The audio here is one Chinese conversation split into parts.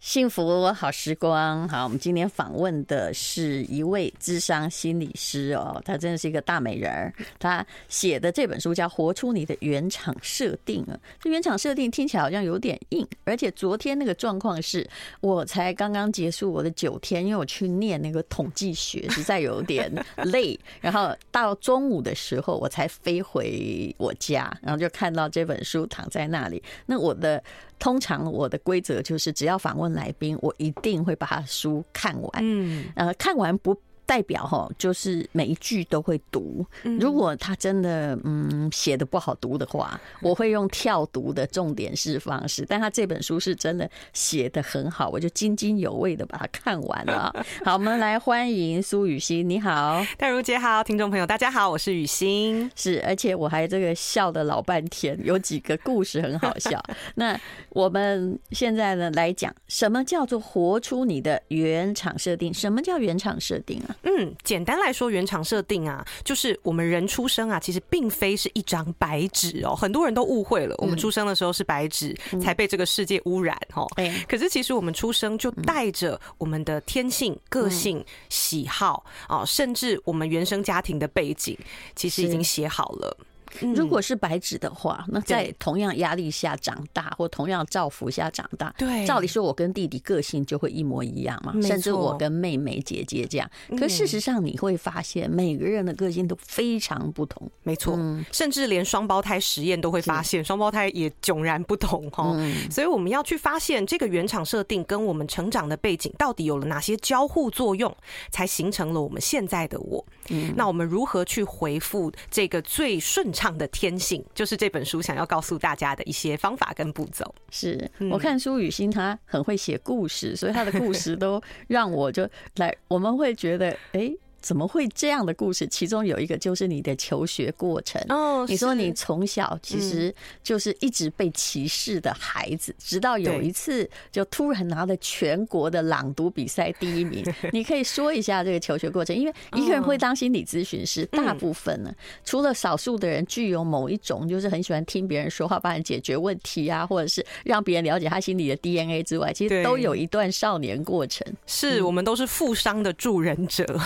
幸福好时光，好，我们今天访问的是一位智商心理师哦，他真的是一个大美人儿。他写的这本书叫《活出你的原厂设定》啊，这原厂设定听起来好像有点硬，而且昨天那个状况是我才刚刚结束我的九天，因为我去念那个统计学，实在有点累，然后到中午的时候我才飞回我家，然后就看到这本书躺在那里。那我的。通常我的规则就是，只要访问来宾，我一定会把他书看完。嗯，呃，看完不。代表哈，就是每一句都会读。如果他真的嗯写的不好读的话，我会用跳读的重点式方式。但他这本书是真的写的很好，我就津津有味的把它看完了。好，我们来欢迎苏雨欣，你好，戴如姐好，听众朋友大家好，我是雨欣。是，而且我还这个笑的老半天，有几个故事很好笑。那我们现在呢来讲，什么叫做活出你的原厂设定？什么叫原厂设定啊？嗯，简单来说，原厂设定啊，就是我们人出生啊，其实并非是一张白纸哦，很多人都误会了，我们出生的时候是白纸，才被这个世界污染哦。可是其实我们出生就带着我们的天性、个性、喜好啊，甚至我们原生家庭的背景，其实已经写好了。如果是白纸的话，那在同样压力下长大，或同样造福下长大，对，照理说我跟弟弟个性就会一模一样嘛，甚至我跟妹妹、姐姐这样。可事实上你会发现，每个人的个性都非常不同，没错，甚至连双胞胎实验都会发现，双胞胎也迥然不同哈。所以我们要去发现这个原厂设定跟我们成长的背景到底有了哪些交互作用，才形成了我们现在的我。那我们如何去回复这个最顺畅唱的天性，就是这本书想要告诉大家的一些方法跟步骤。是我看苏雨欣，她很会写故事，所以她的故事都让我就来，我们会觉得，哎。怎么会这样的故事？其中有一个就是你的求学过程。哦，你说你从小其实就是一直被歧视的孩子，直到有一次就突然拿了全国的朗读比赛第一名。你可以说一下这个求学过程，因为一个人会当心理咨询师，大部分呢，除了少数的人具有某一种就是很喜欢听别人说话，帮人解决问题啊，或者是让别人了解他心里的 DNA 之外，其实都有一段少年过程。是我们都是负伤的助人者。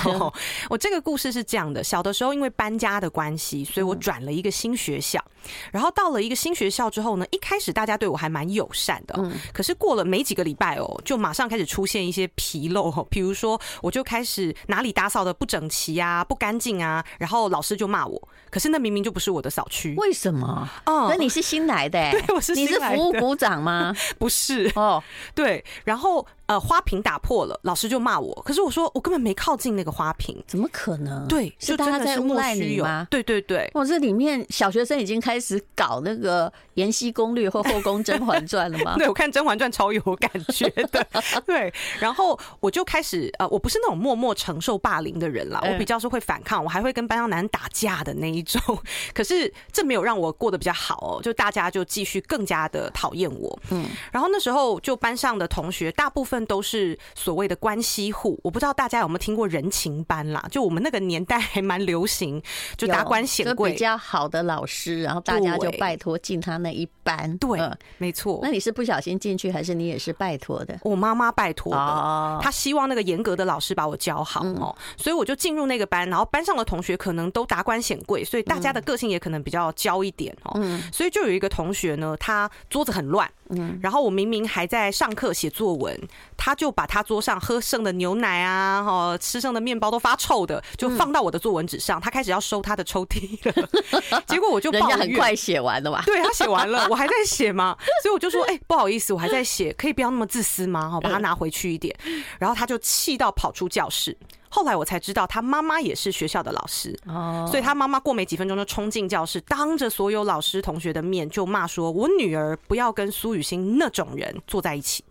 我这个故事是这样的：小的时候因为搬家的关系，所以我转了一个新学校。然后到了一个新学校之后呢，一开始大家对我还蛮友善的，可是过了没几个礼拜哦，就马上开始出现一些纰漏。比如说，我就开始哪里打扫的不整齐啊、不干净啊，然后老师就骂我。可是那明明就不是我的扫区，为什么？哦，那你是新来的？对，我是新来的。你是服务股长吗？不是哦，对，然后。呃，花瓶打破了，老师就骂我。可是我说我根本没靠近那个花瓶，怎么可能？对，是大家在诬赖你吗？对对对，哇，这里面小学生已经开始搞那个《延禧攻略》或《后宫甄嬛传》了吗？对，我看《甄嬛传》超有感觉的。对，然后我就开始呃，我不是那种默默承受霸凌的人啦，我比较是会反抗，我还会跟班上男人打架的那一种。可是这没有让我过得比较好哦，就大家就继续更加的讨厌我。嗯，然后那时候就班上的同学大部分。都是所谓的关系户，我不知道大家有没有听过人情班啦？就我们那个年代还蛮流行，就达官显贵比较好的老师，然后大家就拜托进他那一班。对，没错。那你是不小心进去，还是你也是拜托的？我妈妈拜托的，她希望那个严格的老师把我教好哦，所以我就进入那个班。然后班上的同学可能都达官显贵，所以大家的个性也可能比较娇一点哦。所以就有一个同学呢，他桌子很乱。嗯，然后我明明还在上课写作文，他就把他桌上喝剩的牛奶啊，哈，吃剩的面包都发臭的，就放到我的作文纸上。他开始要收他的抽屉了，结果我就抱怨，人家很快写完了吧？对，他写完了，我还在写嘛，所以我就说，哎，不好意思，我还在写，可以不要那么自私吗？好，把它拿回去一点。然后他就气到跑出教室。后来我才知道，他妈妈也是学校的老师，哦所以他妈妈过没几分钟就冲进教室，当着所有老师同学的面就骂说：“我女儿不要跟苏雨欣那种人坐在一起。”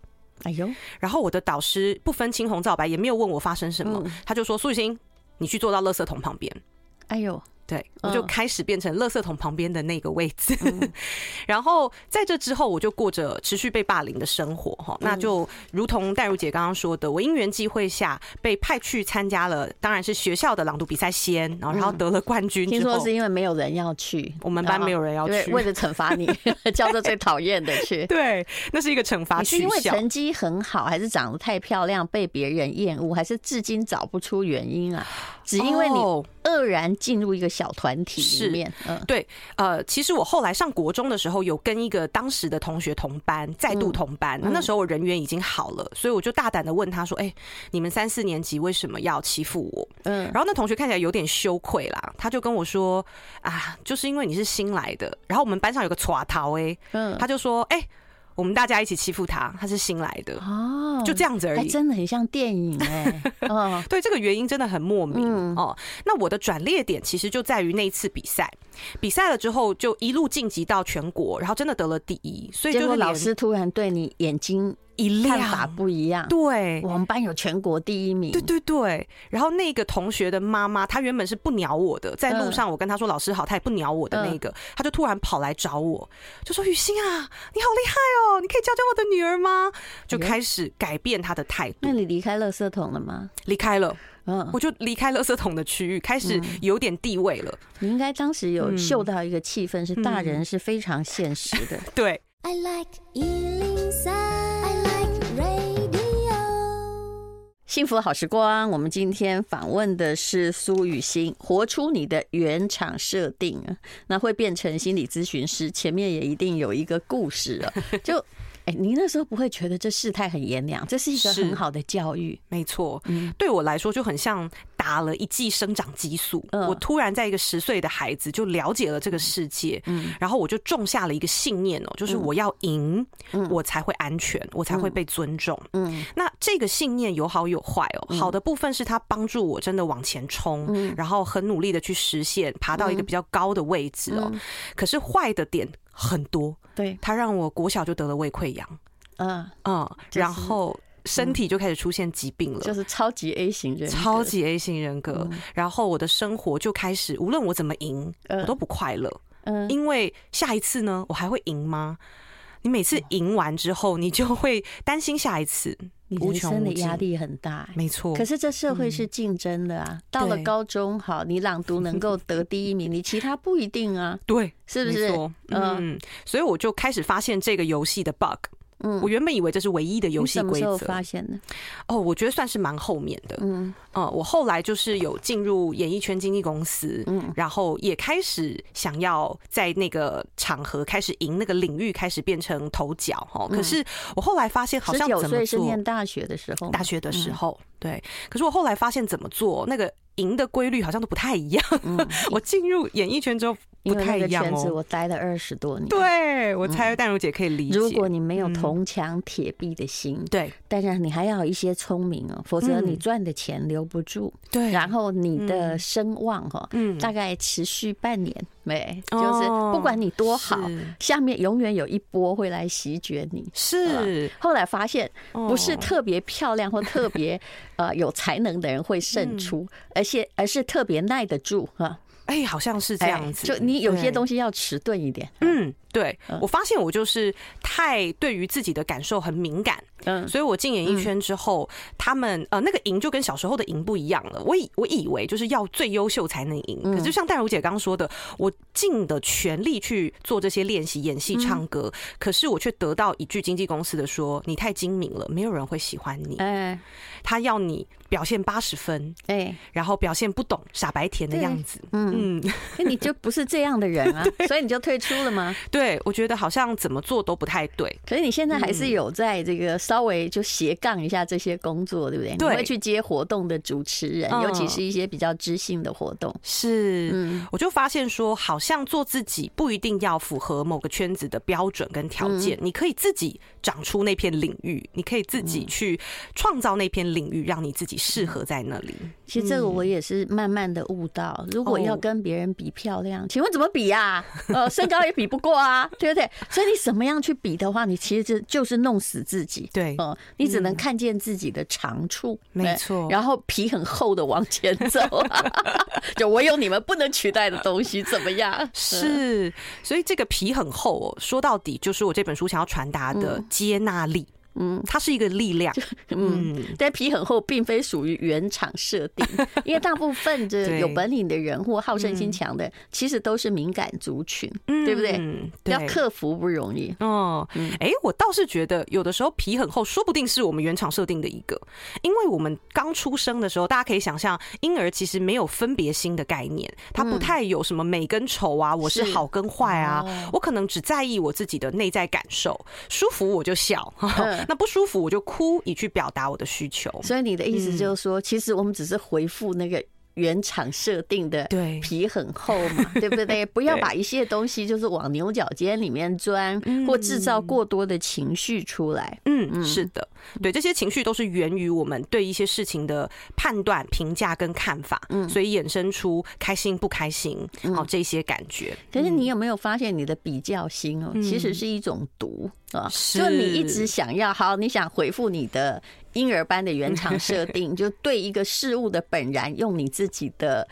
哎呦，然后我的导师不分青红皂白，也没有问我发生什么，他就说苏雨欣，你去坐到垃圾桶旁边。哎呦。对，我就开始变成垃圾桶旁边的那个位置，嗯、然后在这之后，我就过着持续被霸凌的生活哈。那就如同戴如姐刚刚说的，我因缘际会下被派去参加了，当然是学校的朗读比赛先，然后然后得了冠军。听说是因为没有人要去，我们班没有人要去，为了惩罚你，叫做最讨厌的去。对，那是一个惩罚。是因为成绩很好，还是长得太漂亮被别人厌恶，还是至今找不出原因啊？只因为你愕然进入一个小团体里面，嗯，对，呃，其实我后来上国中的时候，有跟一个当时的同学同班，再度同班。那时候我人缘已经好了，所以我就大胆的问他说：“哎，你们三四年级为什么要欺负我？”嗯，然后那同学看起来有点羞愧啦，他就跟我说：“啊，就是因为你是新来的。”然后我们班上有个耍桃哎，嗯，他就说：“哎。”我们大家一起欺负他，他是新来的哦，就这样子而已，还真的很像电影哎。哦，对，这个原因真的很莫名哦。那我的转捩点其实就在于那一次比赛，比赛了之后就一路晋级到全国，然后真的得了第一，所以就是老师突然对你眼睛。一亮，看法不一样。对，我们班有全国第一名。对对对。然后那个同学的妈妈，她原本是不鸟我的，在路上我跟她说老师好，她也不鸟我的那个，她就突然跑来找我，就说雨欣啊，你好厉害哦，你可以教教我的女儿吗？就开始改变她的态度。那你离开垃圾桶了吗？离开了。嗯，我就离开垃圾桶的区域，开始有点地位了。你应该当时有嗅到一个气氛，是大人是非常现实的。对。I like 103。幸福好时光，我们今天访问的是苏雨欣，活出你的原厂设定，那会变成心理咨询师，前面也一定有一个故事啊，就。哎，你那时候不会觉得这世态很炎凉？这是一个很好的教育，没错。嗯，对我来说就很像打了一剂生长激素。嗯，我突然在一个十岁的孩子就了解了这个世界，嗯，然后我就种下了一个信念哦，就是我要赢，我才会安全，我才会被尊重。嗯，那这个信念有好有坏哦。好的部分是它帮助我真的往前冲，然后很努力的去实现，爬到一个比较高的位置哦。可是坏的点很多。对，他让我国小就得了胃溃疡，嗯嗯，然后身体就开始出现疾病了，就是超级 A 型人格，超级 A 型人格。然后我的生活就开始，无论我怎么赢，我都不快乐，嗯，因为下一次呢，我还会赢吗？你每次赢完之后，你就会担心下一次。你人生的压力很大，没错。可是这社会是竞争的啊，到了高中，好，你朗读能够得第一名，你其他不一定啊。对，是不是？嗯，所以我就开始发现这个游戏的 bug。嗯，我原本以为这是唯一的游戏规则。发现的？哦，我觉得算是蛮后面的。嗯，呃，我后来就是有进入演艺圈经纪公司，嗯，然后也开始想要在那个场合开始赢那个领域，开始变成头角哈。可是我后来发现，好像怎么做？十九岁是念大学的时候，大学的时候，对。可是我后来发现怎么做那个。赢的规律好像都不太一样。嗯，我进入演艺圈之后不太一样哦。圈子我待了二十多年，对，我猜淡如姐可以理解。如果你没有铜墙铁壁的心，对，但是你还要有一些聪明哦，否则你赚的钱留不住。对，然后你的声望哈，嗯，大概持续半年没，就是不管你多好，下面永远有一波会来席卷你。是，后来发现不是特别漂亮或特别呃有才能的人会胜出，而且而是特别耐得住哈。哎，好像是这样子。就你有些东西要迟钝一点。嗯，对，我发现我就是太对于自己的感受很敏感。嗯，所以我进演艺圈之后，他们呃那个赢就跟小时候的赢不一样了。我以我以为就是要最优秀才能赢，可是就像戴茹姐刚刚说的，我尽的全力去做这些练习，演戏、唱歌，可是我却得到一句经纪公司的说：“你太精明了，没有人会喜欢你。”哎，他要你表现八十分，哎，然后表现不懂傻白甜的样子。嗯，那你就不是这样的人啊，所以你就退出了吗？对，我觉得好像怎么做都不太对。可是你现在还是有在这个。稍微就斜杠一下这些工作，对不对？对，你会去接活动的主持人，尤其是一些比较知性的活动。是，嗯，我就发现说，好像做自己不一定要符合某个圈子的标准跟条件，你可以自己长出那片领域，你可以自己去创造那片领域，让你自己适合在那里。其实这个我也是慢慢的悟到，如果要跟别人比漂亮，请问怎么比呀？呃，身高也比不过啊，对不对？所以你怎么样去比的话，你其实就就是弄死自己。对。对，哦，你只能看见自己的长处，没错。然后皮很厚的往前走，就我有你们不能取代的东西，怎么样？是，所以这个皮很厚哦，说到底就是我这本书想要传达的接纳力。嗯，它是一个力量。嗯，但皮很厚，并非属于原厂设定，因为大部分的有本领的人或好胜心强的，其实都是敏感族群，嗯对不对？要克服不容易。哦，哎，我倒是觉得有的时候皮很厚，说不定是我们原厂设定的一个，因为我们刚出生的时候，大家可以想象，婴儿其实没有分别心的概念，他不太有什么美跟丑啊，我是好跟坏啊，我可能只在意我自己的内在感受，舒服我就笑。那不舒服我就哭，以去表达我的需求。所以你的意思就是说，其实我们只是回复那个。原厂设定的皮很厚嘛，对，不对？不要把一些东西就是往牛角尖里面钻，或制造过多的情绪出来。嗯，是的，对，这些情绪都是源于我们对一些事情的判断、评价跟看法，嗯，所以衍生出开心不开心，好这些感觉。可是你有没有发现，你的比较心哦，其实是一种毒啊？就你一直想要好，你想回复你的。婴儿般的原厂设定，就对一个事物的本然，用你自己的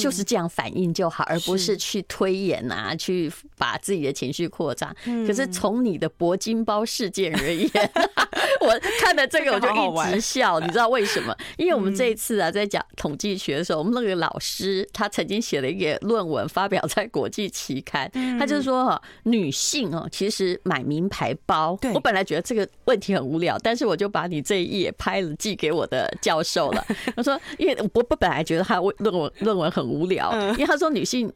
就是这样反应就好，而不是去推演啊，去把自己的情绪扩张。可是从你的铂金包事件而言，我看了这个我就一直笑，你知道为什么？因为我们这一次啊，在讲统计学的时候，我们那个老师他曾经写了一个论文，发表在国际期刊，他就说哈，女性哦，其实买名牌包，我本来觉得这个问题很无聊，但是我就把你这一页。拍了寄给我的教授了。他说，因为我我本来觉得他论文论文很无聊，因为他说女性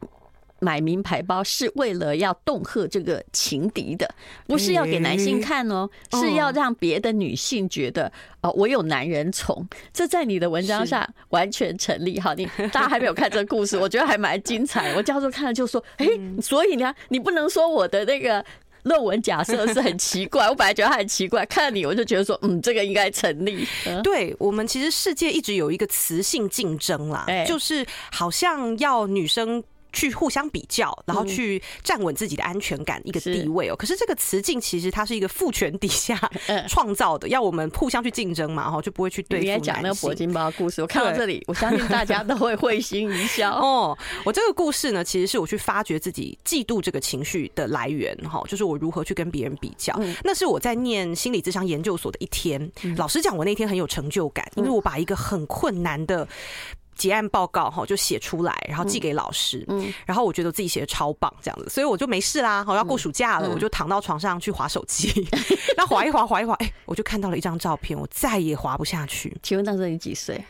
买名牌包是为了要恫吓这个情敌的，不是要给男性看哦，是要让别的女性觉得哦，我有男人宠。这在你的文章上完全成立。好，你大家还没有看这个故事，我觉得还蛮精彩。我教授看了就说，哎，所以呢，你不能说我的那个。论文假设是很奇怪，我本来觉得它很奇怪，看到你我就觉得说，嗯，这个应该成立。对，我们其实世界一直有一个雌性竞争啦，就是好像要女生。去互相比较，然后去站稳自己的安全感一个地位哦。可是这个雌竞其实它是一个父权底下 创造的，要我们互相去竞争嘛，哈，就不会去对付。你也讲那个铂金包故事，我看到这里，我相信大家都会会心一笑 哦。我这个故事呢，其实是我去发掘自己嫉妒这个情绪的来源，哈，就是我如何去跟别人比较。那是我在念心理智商研究所的一天，老实讲，我那天很有成就感，因为我把一个很困难的。结案报告哈，就写出来，然后寄给老师。嗯，然后我觉得自己写的超棒，这样子，所以我就没事啦。好，要过暑假了，我就躺到床上去划手机。那划一划，划一划，哎，我就看到了一张照片，我再也滑不下去。请问当时你几岁？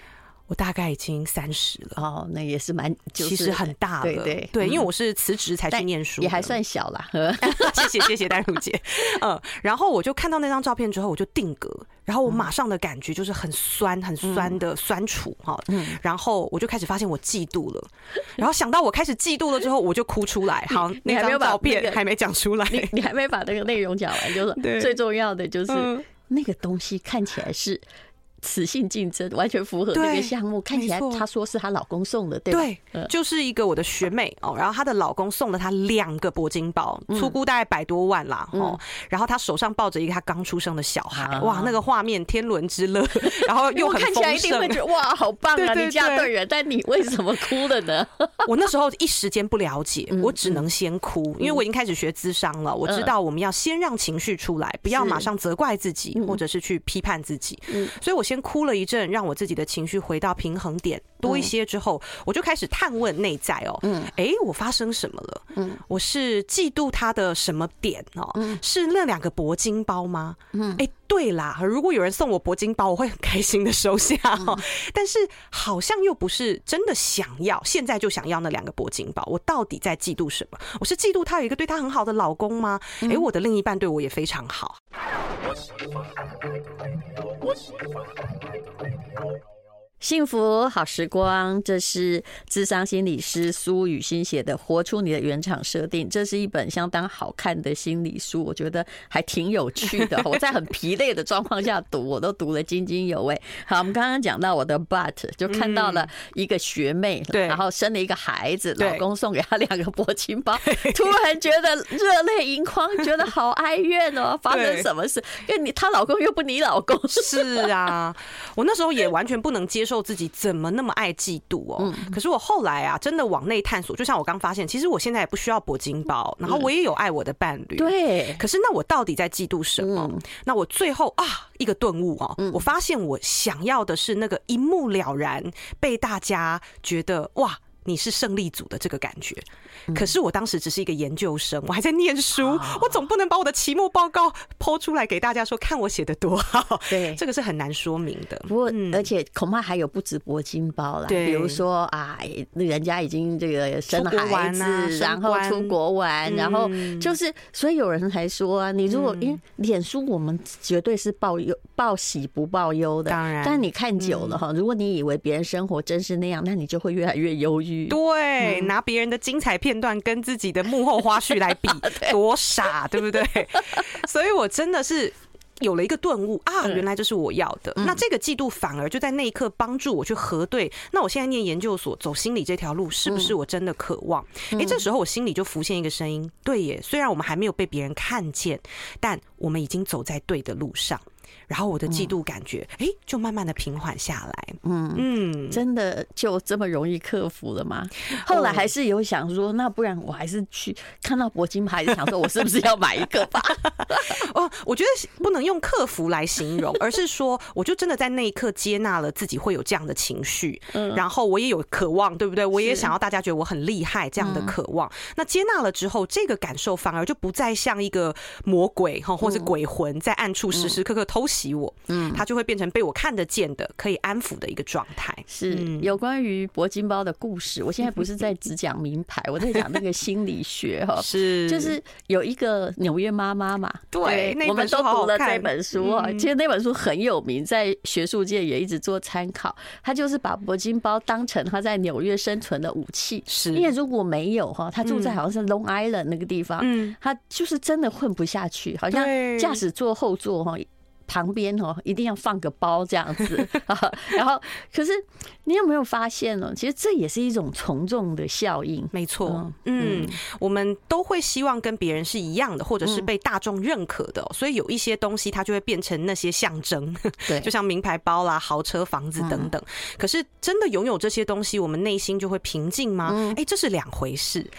我大概已经三十了哦，那也是蛮，其实很大了。对对对，因为我是辞职才去念书，也还算小啦。谢谢谢谢丹如姐。嗯，然后我就看到那张照片之后，我就定格，然后我马上的感觉就是很酸很酸的酸楚哈。嗯，然后我就开始发现我嫉妒了，然后想到我开始嫉妒了之后，我就哭出来。好，那张照片还没讲出来，你你还没把那个内容讲完，就是最重要的就是那个东西看起来是。雌性竞争完全符合这个项目，看起来她说是她老公送的，对对，就是一个我的学妹哦，然后她的老公送了她两个铂金包，粗估大概百多万啦哦，然后她手上抱着一个她刚出生的小孩，哇，那个画面天伦之乐，然后又很丰盛，看起来一定会觉得哇，好棒啊，你嫁对人，但你为什么哭了呢？我那时候一时间不了解，我只能先哭，因为我已经开始学资商了，我知道我们要先让情绪出来，不要马上责怪自己或者是去批判自己，所以我。先哭了一阵，让我自己的情绪回到平衡点。多一些之后，我就开始探问内在哦，嗯，哎，我发生什么了？嗯，我是嫉妒他的什么点哦？嗯，是那两个铂金包吗？嗯，哎，对啦，如果有人送我铂金包，我会很开心的收下哦。但是好像又不是真的想要，现在就想要那两个铂金包，我到底在嫉妒什么？我是嫉妒他有一个对他很好的老公吗？哎，我的另一半对我也非常好。幸福好时光，这是智商心理师苏雨欣写的《活出你的原厂设定》，这是一本相当好看的心理书，我觉得还挺有趣的。我在很疲累的状况下读，我都读得津津有味。好，我们刚刚讲到我的 but，就看到了一个学妹，对，然后生了一个孩子，老公送给她两个铂金包，突然觉得热泪盈眶，觉得好哀怨哦，发生什么事？因为你她老公又不你老公，是啊，我那时候也完全不能接受。受自己怎么那么爱嫉妒哦？可是我后来啊，真的往内探索，就像我刚发现，其实我现在也不需要铂金包，然后我也有爱我的伴侣。对，可是那我到底在嫉妒什么？那我最后啊，一个顿悟哦，我发现我想要的是那个一目了然，被大家觉得哇。你是胜利组的这个感觉，可是我当时只是一个研究生，我还在念书，我总不能把我的期末报告抛出来给大家说，看我写的多好。对，这个是很难说明的。不过，而且恐怕还有不止铂金包了，比如说啊，人家已经这个生了孩子，然后出国玩，然后就是，所以有人还说啊，你如果因为脸书，我们绝对是报忧报喜不报忧的，当然，但你看久了哈，如果你以为别人生活真是那样，那你就会越来越忧郁。对，拿别人的精彩片段跟自己的幕后花絮来比，多傻，对不对？所以我真的是有了一个顿悟啊，原来这是我要的。那这个季度反而就在那一刻帮助我去核对，那我现在念研究所走心理这条路是不是我真的渴望？哎，这时候我心里就浮现一个声音，对耶，虽然我们还没有被别人看见，但我们已经走在对的路上。然后我的嫉妒感觉，哎，就慢慢的平缓下来。嗯嗯，真的就这么容易克服了吗？后来还是有想说，那不然我还是去看到铂金牌，想说我是不是要买一个吧？哦，我觉得不能用克服来形容，而是说，我就真的在那一刻接纳了自己会有这样的情绪，嗯，然后我也有渴望，对不对？我也想要大家觉得我很厉害这样的渴望。那接纳了之后，这个感受反而就不再像一个魔鬼哈，或是鬼魂在暗处时时刻刻偷。偷袭我，嗯，他就会变成被我看得见的、可以安抚的一个状态。是有关于铂金包的故事。我现在不是在只讲名牌，我在讲那个心理学哈。是，就是有一个纽约妈妈嘛，对，我们都读了这本书啊。其实那本书很有名，在学术界也一直做参考。他就是把铂金包当成他在纽约生存的武器，是因为如果没有哈，他住在好像是 Long Island 那个地方，嗯，他就是真的混不下去，好像驾驶座后座哈。旁边哦，一定要放个包这样子，然后可是你有没有发现呢？其实这也是一种从众的效应，没错。嗯，我们都会希望跟别人是一样的，或者是被大众认可的，所以有一些东西它就会变成那些象征，对，就像名牌包啦、豪车、房子等等。可是真的拥有这些东西，我们内心就会平静吗？哎，这是两回事。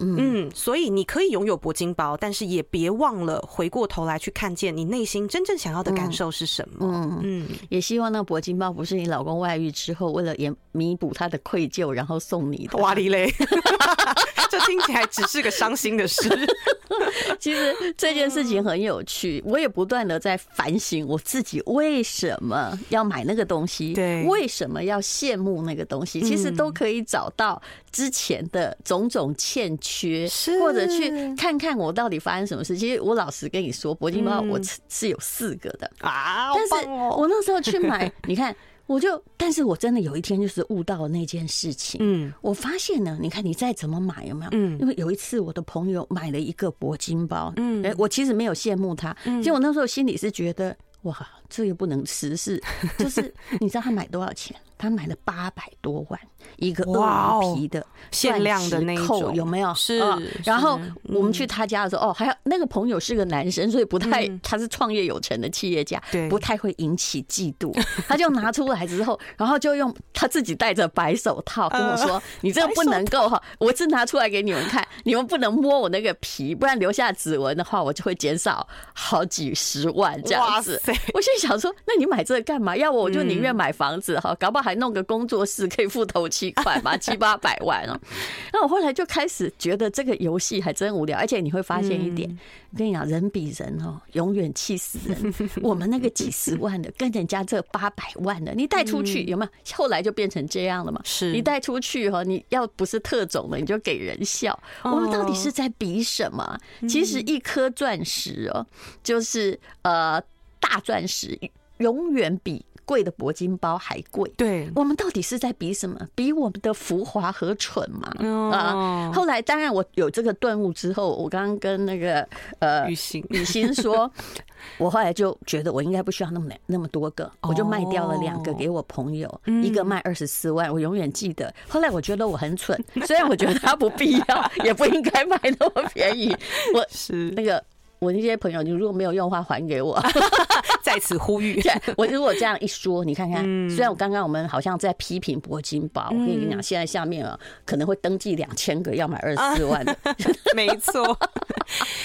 嗯，所以你可以拥有铂金包，但是也别忘了回过头来去看见你内心真正想要的感受是什么。嗯嗯，也希望那铂金包不是你老公外遇之后为了也弥补他的愧疚，然后送你的。哇哩嘞，这听起来只是个伤心的事。其实这件事情很有趣，我也不断的在反省我自己为什么要买那个东西，对，为什么要羡慕那个东西，其实都可以找到之前的种种欠缺，或者去看看我到底发生什么事。其实我老实跟你说，铂金包我是有四个的啊，但是我那时候去买，你看。我就，但是我真的有一天就是悟到了那件事情。嗯，我发现呢，你看你再怎么买有没有？嗯，因为有一次我的朋友买了一个铂金包，嗯，哎，我其实没有羡慕他，其实我那时候心里是觉得，哇，这又不能吃，是 就是你知道他买多少钱？他买了八百多万。一个鳄鱼皮的限量的那种有没有？是。然后我们去他家的时候，哦，还有那个朋友是个男生，所以不太，他是创业有成的企业家，对，不太会引起嫉妒。他就拿出来之后，然后就用他自己戴着白手套跟我说：“你这个不能够哈，我是拿出来给你们看，你们不能摸我那个皮，不然留下指纹的话，我就会减少好几十万这样子。”我心想说：“那你买这个干嘛？要我我就宁愿买房子哈，搞不好还弄个工作室可以付头期。”七块嘛，七八百万哦。那我后来就开始觉得这个游戏还真无聊，而且你会发现一点，我跟你讲，人比人哦，永远气死人。我们那个几十万的，跟人家这八百万的，你带出去有没有？后来就变成这样了嘛。是你带出去哈，你要不是特种的，你就给人笑。我们到底是在比什么？其实一颗钻石哦，就是呃大钻石，永远比。贵的铂金包还贵。对，我们到底是在比什么？比我们的浮华和蠢嘛？啊！后来当然我有这个顿悟之后，我刚刚跟那个呃雨欣雨欣说，我后来就觉得我应该不需要那么那么多个，我就卖掉了两个给我朋友，一个卖二十四万，我永远记得。后来我觉得我很蠢，虽然我觉得他不必要，也不应该卖那么便宜。我是那个。我那些朋友，你如果没有用的话，还给我。在此呼吁，我如果这样一说，你看看，虽然我刚刚我们好像在批评铂金包，我跟你讲，现在下面啊可能会登记两千个要买二十四万的，没错，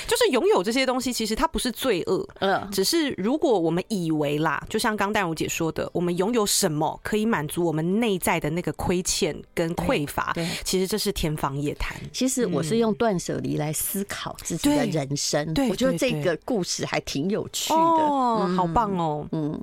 就是拥有这些东西，其实它不是罪恶，嗯，只是如果我们以为啦，就像刚淡如姐说的，我们拥有什么可以满足我们内在的那个亏欠跟匮乏，对，其实这是天方夜谭。其实我是用断舍离来思考自己的人生，对，得这个故事还挺有趣的，哦，好棒哦，嗯。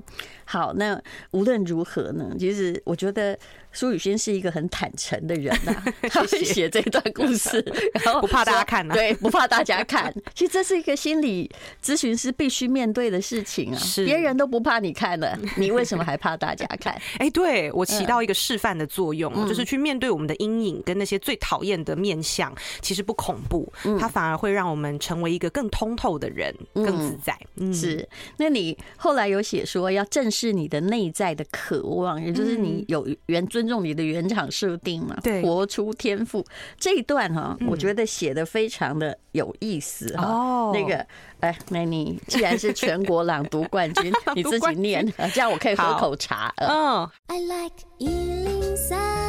好，那无论如何呢？其实我觉得苏雨轩是一个很坦诚的人呐、啊，他会写这段故事，然后不怕大家看、啊，对，不怕大家看。其实这是一个心理咨询师必须面对的事情啊，是别人都不怕你看了，你为什么还怕大家看？哎，对我起到一个示范的作用，就是去面对我们的阴影跟那些最讨厌的面相，其实不恐怖，它反而会让我们成为一个更通透的人，更自在。嗯，是。那你后来有写说要正。是你的内在的渴望，也就是你有原尊重你的原厂设定嘛？对，活出天赋这一段哈，我觉得写的非常的有意思哈。哦，那个，哎，那你既然是全国朗读冠军，你自己念，这样我可以喝口茶。嗯。I like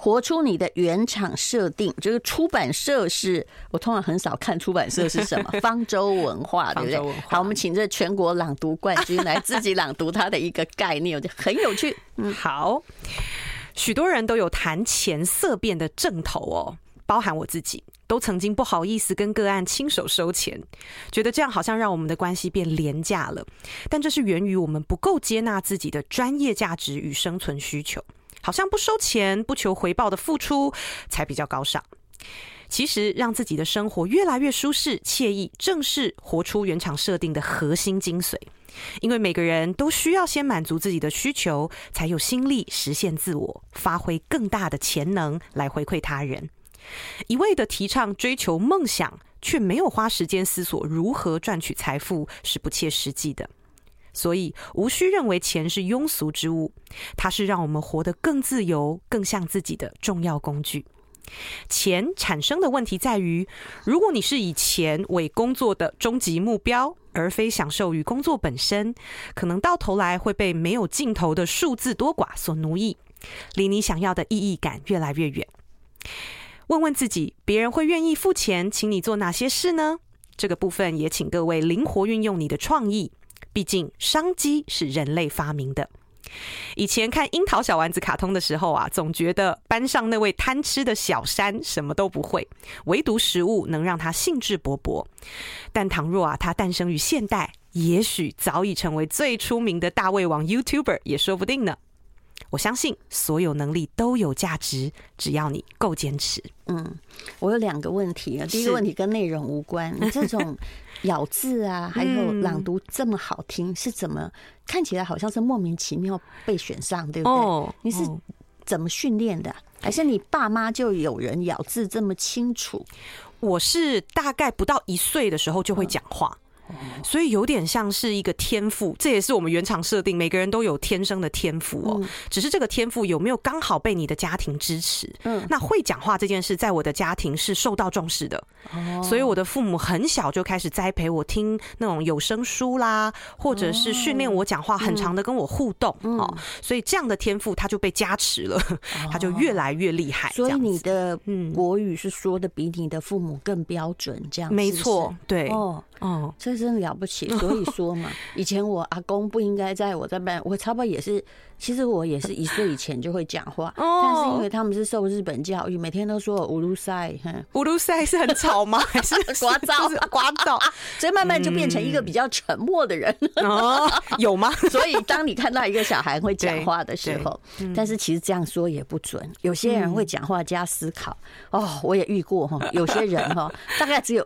活出你的原厂设定，就是出版社是我通常很少看出版社是什么，方舟文化，对不对？好，我们请这全国朗读冠军来自己朗读他的一个概念，我觉得很有趣。嗯，好，许多人都有谈钱色变的症头哦，包含我自己，都曾经不好意思跟个案亲手收钱，觉得这样好像让我们的关系变廉价了，但这是源于我们不够接纳自己的专业价值与生存需求。好像不收钱、不求回报的付出才比较高尚。其实，让自己的生活越来越舒适、惬意，正是活出原厂设定的核心精髓。因为每个人都需要先满足自己的需求，才有心力实现自我，发挥更大的潜能来回馈他人。一味的提倡追求梦想，却没有花时间思索如何赚取财富，是不切实际的。所以，无需认为钱是庸俗之物，它是让我们活得更自由、更像自己的重要工具。钱产生的问题在于，如果你是以钱为工作的终极目标，而非享受与工作本身，可能到头来会被没有尽头的数字多寡所奴役，离你想要的意义感越来越远。问问自己，别人会愿意付钱请你做哪些事呢？这个部分也请各位灵活运用你的创意。毕竟，商机是人类发明的。以前看樱桃小丸子卡通的时候啊，总觉得班上那位贪吃的小山什么都不会，唯独食物能让他兴致勃勃。但倘若啊，他诞生于现代，也许早已成为最出名的大胃王 YouTuber 也说不定呢。我相信所有能力都有价值，只要你够坚持。嗯，我有两个问题啊。第一个问题跟内容无关，你这种咬字啊，还有朗读这么好听，是怎么看起来好像是莫名其妙被选上，对不对？哦，你是怎么训练的？还是你爸妈就有人咬字这么清楚？我是大概不到一岁的时候就会讲话。所以有点像是一个天赋，这也是我们原厂设定，每个人都有天生的天赋哦。只是这个天赋有没有刚好被你的家庭支持？嗯，那会讲话这件事，在我的家庭是受到重视的。哦，所以我的父母很小就开始栽培我听那种有声书啦，或者是训练我讲话，很长的跟我互动哦。所以这样的天赋他就被加持了，他就越来越厉害。所以你的嗯国语是说的比你的父母更标准，这样没错，对哦哦，这。真了不起，所以说嘛，以前我阿公不应该在我这边，我差不多也是。其实我也是一岁以前就会讲话，但是因为他们是受日本教育，每天都说我乌鲁塞，乌鲁塞是很吵吗？还是聒噪？聒噪，所以慢慢就变成一个比较沉默的人。哦，有吗？所以当你看到一个小孩会讲话的时候，但是其实这样说也不准。有些人会讲话加思考。哦，我也遇过哈，有些人哈，大概只有。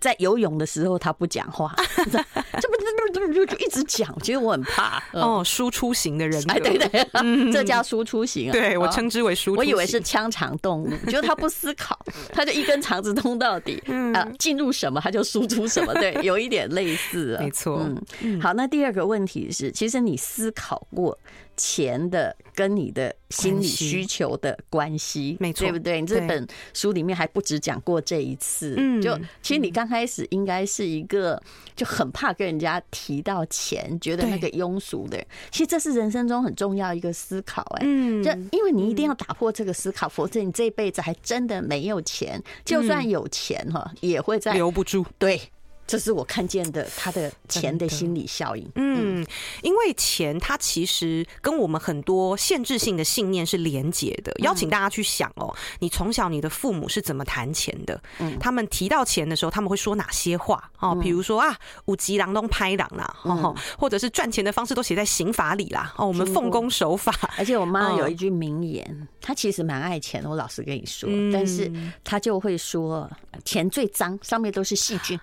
在游泳的时候，他不讲话，这不就就一直讲，其实我很怕哦，输出型的人格，哎，对对，这叫输出型啊。对，我称之为输出型。我以为是腔肠动物，觉得他不思考，他就一根肠子通到底，啊，进入什么他就输出什么，对，有一点类似，没错。嗯，好，那第二个问题是，其实你思考过。钱的跟你的心理需求的关系，没错，对不对？你这本书里面还不止讲过这一次，嗯，就其实你刚开始应该是一个就很怕跟人家提到钱，觉得那个庸俗的。其实这是人生中很重要一个思考，哎，嗯，就因为你一定要打破这个思考，否则你这辈子还真的没有钱，就算有钱哈，也会在留不住，对。这是我看见的他的钱的心理效应。嗯，因为钱它其实跟我们很多限制性的信念是连结的。邀请大家去想哦，你从小你的父母是怎么谈钱的？嗯，他们提到钱的时候，他们会说哪些话？哦，比如说啊，五级郎东拍郎啦，哦，或者是赚钱的方式都写在刑法里啦。哦，我们奉公守法。而且我妈有一句名言，她其实蛮爱钱的，我老实跟你说，但是她就会说，钱最脏，上面都是细菌。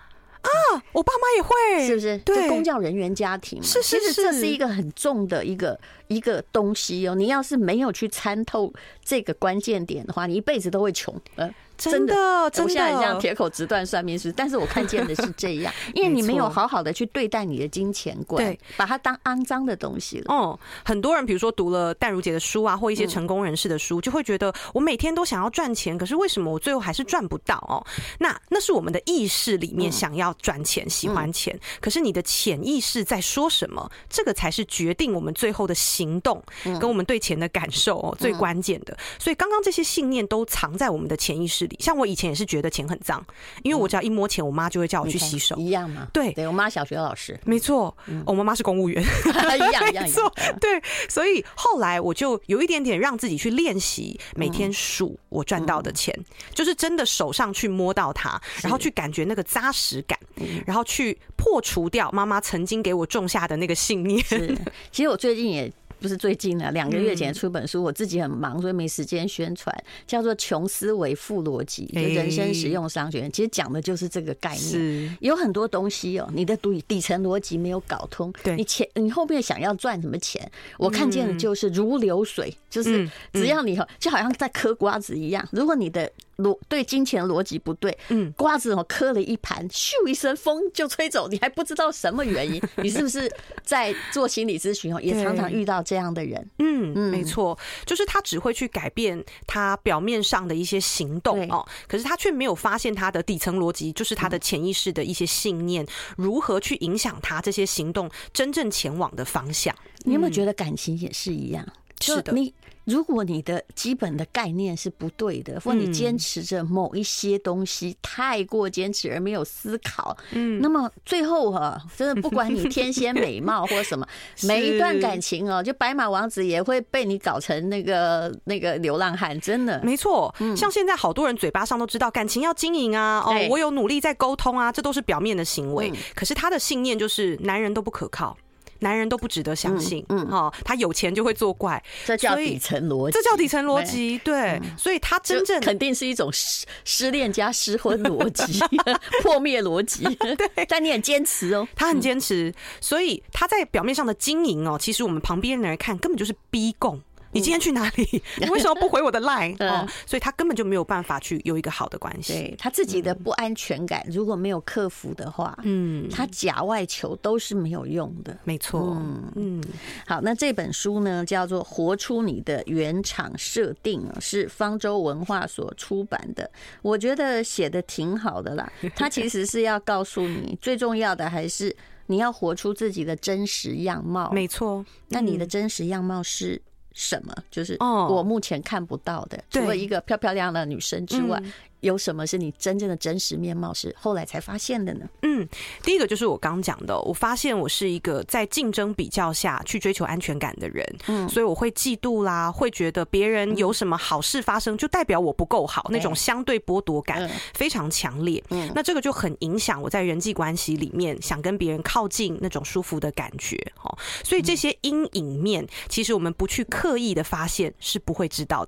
啊，我爸妈也会，是不是？对，公教人员家庭嘛，是是是，其实这是一个很重的一个一个东西哦。你要是没有去参透这个关键点的话，你一辈子都会穷。呃。真的，真的，我现在这样铁口直断算命师，但是我看见的是这样，因为你没有好好的去对待你的金钱观，对，把它当肮脏的东西了。哦，很多人比如说读了淡如姐的书啊，或一些成功人士的书，就会觉得我每天都想要赚钱，可是为什么我最后还是赚不到哦？那那是我们的意识里面想要赚钱、喜欢钱，可是你的潜意识在说什么？这个才是决定我们最后的行动跟我们对钱的感受哦，最关键的。所以刚刚这些信念都藏在我们的潜意识里。像我以前也是觉得钱很脏，因为我只要一摸钱，我妈就会叫我去洗手，一样嘛。对，对我妈小学老师，没错，我妈妈是公务员，一样 一样，没错。对，所以后来我就有一点点让自己去练习，每天数我赚到的钱，就是真的手上去摸到它，然后去感觉那个扎实感，然后去破除掉妈妈曾经给我种下的那个信念。其实我最近也。不是最近了，两个月前出本书，我自己很忙，所以没时间宣传，叫做《穷思维富逻辑》，就人生实用商学院。其实讲的就是这个概念。有很多东西哦，你的底底层逻辑没有搞通，你钱你后面想要赚什么钱，我看见的就是如流水，就是只要你就好像在嗑瓜子一样，如果你的。逻对金钱逻辑不对，嗯，瓜子哦磕了一盘，咻一声风就吹走，你还不知道什么原因，你是不是在做心理咨询哦？也常常遇到这样的人，嗯嗯，没错，就是他只会去改变他表面上的一些行动哦，可是他却没有发现他的底层逻辑，就是他的潜意识的一些信念如何去影响他这些行动真正前往的方向。你有没有觉得感情也是一样？是的，你。如果你的基本的概念是不对的，或你坚持着某一些东西太过坚持而没有思考，嗯，那么最后哈，真的不管你天仙美貌或什么，每一段感情哦，就白马王子也会被你搞成那个那个流浪汉，真的。没错。像现在好多人嘴巴上都知道感情要经营啊，哦，我有努力在沟通啊，这都是表面的行为，可是他的信念就是男人都不可靠。男人都不值得相信，嗯，哈，他有钱就会作怪，这叫底层逻辑，这叫底层逻辑，对，所以他真正肯定是一种失失恋加失婚逻辑，破灭逻辑，对，但你很坚持哦，他很坚持，所以他在表面上的经营哦，其实我们旁边的人来看根本就是逼供。你今天去哪里？你为什么不回我的 line？哦，所以他根本就没有办法去有一个好的关系。对，他自己的不安全感如果没有克服的话，嗯，他假外求都是没有用的。没错，嗯嗯。好，那这本书呢叫做《活出你的原厂设定》，是方舟文化所出版的。我觉得写的挺好的啦。他其实是要告诉你，最重要的还是你要活出自己的真实样貌。没错，那你的真实样貌是？什么？就是我目前看不到的，除了一个漂漂亮的女生之外。有什么是你真正的真实面貌？是后来才发现的呢？嗯，第一个就是我刚讲的，我发现我是一个在竞争比较下去追求安全感的人，嗯，所以我会嫉妒啦，会觉得别人有什么好事发生，就代表我不够好，那种相对剥夺感非常强烈。嗯，那这个就很影响我在人际关系里面想跟别人靠近那种舒服的感觉。哦，所以这些阴影面，其实我们不去刻意的发现是不会知道的。